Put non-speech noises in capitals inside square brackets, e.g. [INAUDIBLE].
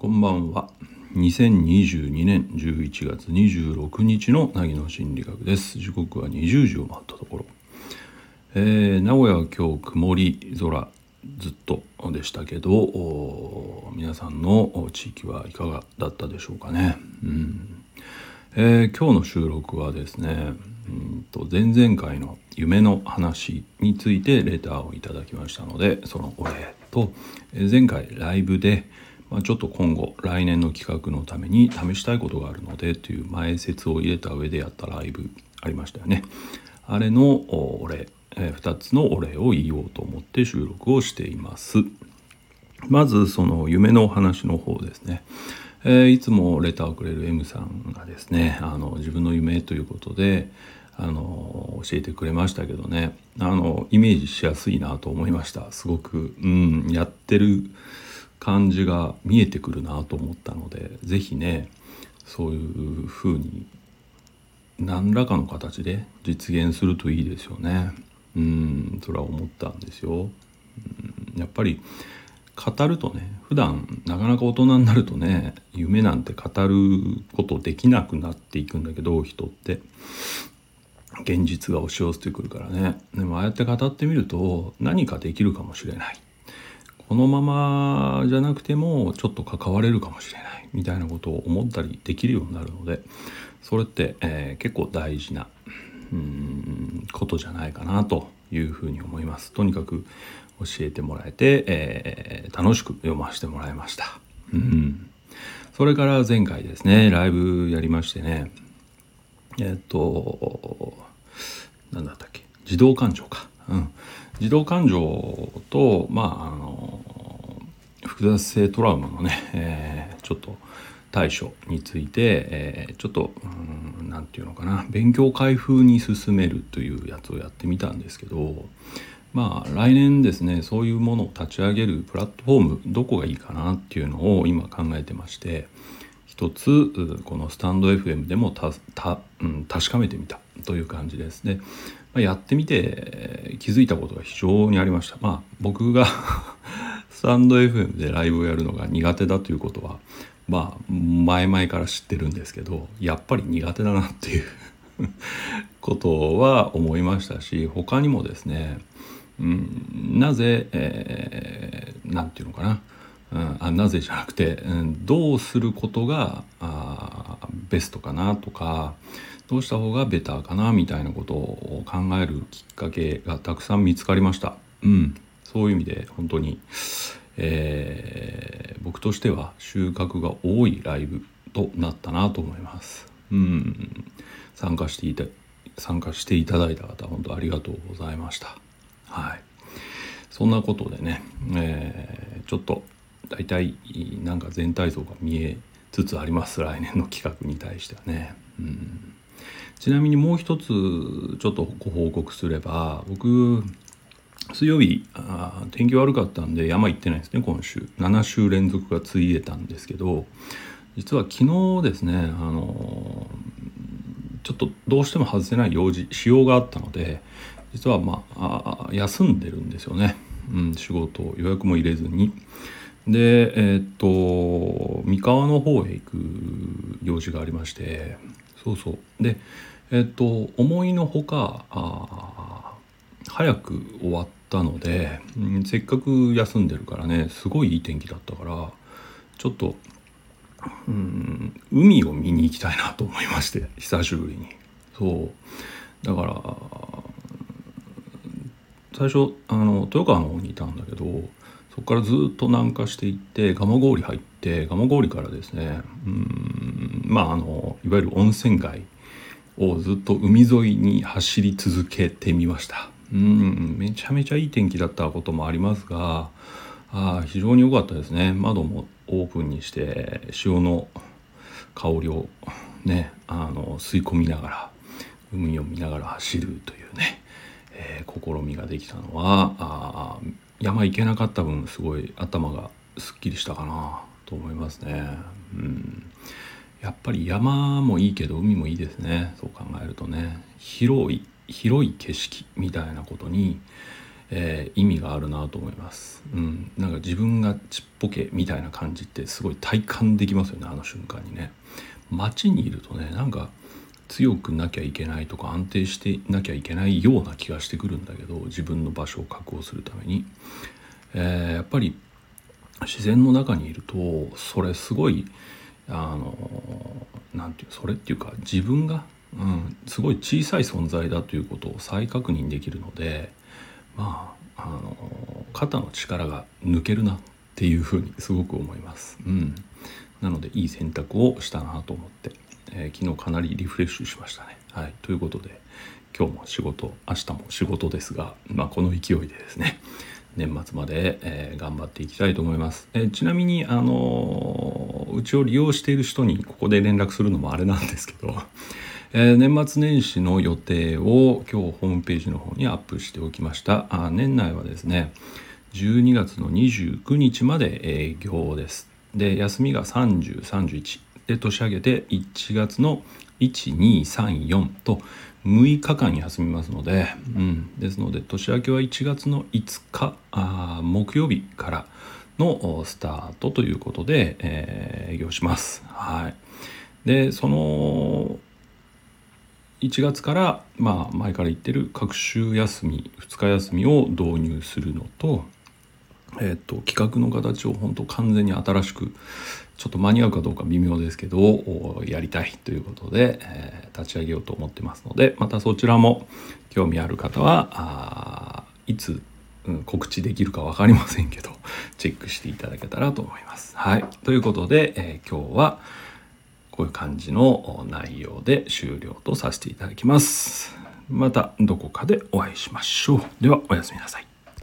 こんばんは。2022年11月26日の凪の心理学です。時刻は20時を回ったところ。えー、名古屋は今日曇り空ずっとでしたけど、皆さんの地域はいかがだったでしょうかね。うんえー、今日の収録はですね、うんと前々回の夢の話についてレターをいただきましたのでそのお礼と前回ライブでまあ、ちょっと今後来年の企画のために試したいことがあるのでという前説を入れた上でやったライブありましたよね。あれのお礼、えー、2つのお礼を言おうと思って収録をしています。まずその夢のお話の方ですね。えー、いつもレターをくれる M さんがですねあの自分の夢ということであの教えてくれましたけどねあのイメージしやすいなと思いましたすごく、うん、やってる感じが見えてくるなと思ったので是非ねそういう風に何らかの形で実現するといいですよね。うんそれは思ったんですよ。うんやっぱり語るとね普段なかなか大人になるとね夢なんて語ることできなくなっていくんだけど人って現実が押し寄せてくるからねでもああやって語ってみると何かできるかもしれないこのままじゃなくてもちょっと関われるかもしれないみたいなことを思ったりできるようになるのでそれって、えー、結構大事なうんことじゃないかなというふうに思います。とにかく教えてもらえて、えー、楽しく読ませてもらいました。うん、それから前回ですねライブやりましてねえっと何だったっけ？自動感情か。うん児童感情と、まあ、あの複雑性トラウマのね、えー、ちょっと対処について、えー、ちょっと何て言うのかな勉強会風に進めるというやつをやってみたんですけどまあ来年ですねそういうものを立ち上げるプラットフォームどこがいいかなっていうのを今考えてまして一つこのスタンド FM でもたた、うん、確かめてみたという感じですね。まやってみて気づいたことが非常にありました。まあ僕がスタンド FM でライブをやるのが苦手だということはまあ前々から知ってるんですけどやっぱり苦手だなっていう [LAUGHS] ことは思いましたし他にもですね、うん、なぜ、えー、ていうのかな、うん、あなぜじゃなくて、うん、どうすることがあベストかなとかどうした方がベターかなみたいなことを考えるきっかけがたくさん見つかりました。うん、そういう意味で本当に、えー、僕としては収穫が多いライブとなったなと思います。うん、参加していた参加していただいた方本当ありがとうございました。はい。そんなことでね、えー、ちょっと大体なんか全体像が見えつつあります来年の企画に対してはね。うんちなみにもう一つちょっとご報告すれば僕水曜日あ天気悪かったんで山行ってないですね今週。7週連続がついえたんですけど実は昨日ですねあのちょっとどうしても外せない用事仕様があったので実はまあ休んでるんですよね、うん、仕事予約も入れずに。でえー、っと三河の方へ行く用事がありましてそうそう。でえっと思いのほかあ早く終わってたので、うん、せっかく休んでるからねすごいいい天気だったからちょっと、うん、海を見に行きたいなと思いまして久しぶりに。そう。だから最初あの豊川の方にいたんだけどそこからずっと南下していって蒲郡入って蒲郡からですねうんまああのいわゆる温泉街をずっと海沿いに走り続けてみました。うんめちゃめちゃいい天気だったこともありますがあ非常に良かったですね。窓もオープンにして潮の香りをねあの吸い込みながら海を見ながら走るというね、えー、試みができたのはあ山行けなかった分すごい頭がすっきりしたかなと思いますね。うん。やっぱり山もいいけど海もいいですね。そう考えるとね。広い広い景色みたいなことに、えー、意味があるなと思います、うん、なんか自分がちっぽけみたいな感じってすごい体感できますよねあの瞬間にね。街にいるとねなんか強くなきゃいけないとか安定してなきゃいけないような気がしてくるんだけど自分の場所を確保するために、えー、やっぱり自然の中にいるとそれすごいあの何て言うそれっていうか自分が、うん、すごい小さい存在だということを再確認できるのでまああの肩の力が抜けるなっていうふうにすごく思います。うん、なのでいい選択をしたなと思って、えー、昨日かなりリフレッシュしましたね。はい、ということで今日も仕事明日も仕事ですが、まあ、この勢いでですね [LAUGHS] 年末まで、えー、頑張っていきたいと思います。えー、ちなみにあのうちを利用している人にここで連絡するのもあれなんですけど、えー、年末年始の予定を今日ホームページの方にアップしておきました。あ年内はですね12月の29日まで営業です。で休みが3031で年明けて1月の1234と6日間休みますので、うん、ですので年明けは1月の5日あ木曜日からのスタートということで、えー、営業します。はい、でその1月から、まあ、前から言ってる各週休み2日休みを導入するのと,、えーと、企画の形を本当完全に新しくちょっと間に合うかどうか微妙ですけどやりたいということで、えー、立ち上げようと思ってますのでまたそちらも興味ある方はあいつ、うん、告知できるか分かりませんけどチェックしていただけたらと思います。はい、ということで、えー、今日はこういう感じの内容で終了とさせていただきます。またどこかでお会いしましょう。ではおやすみなさい。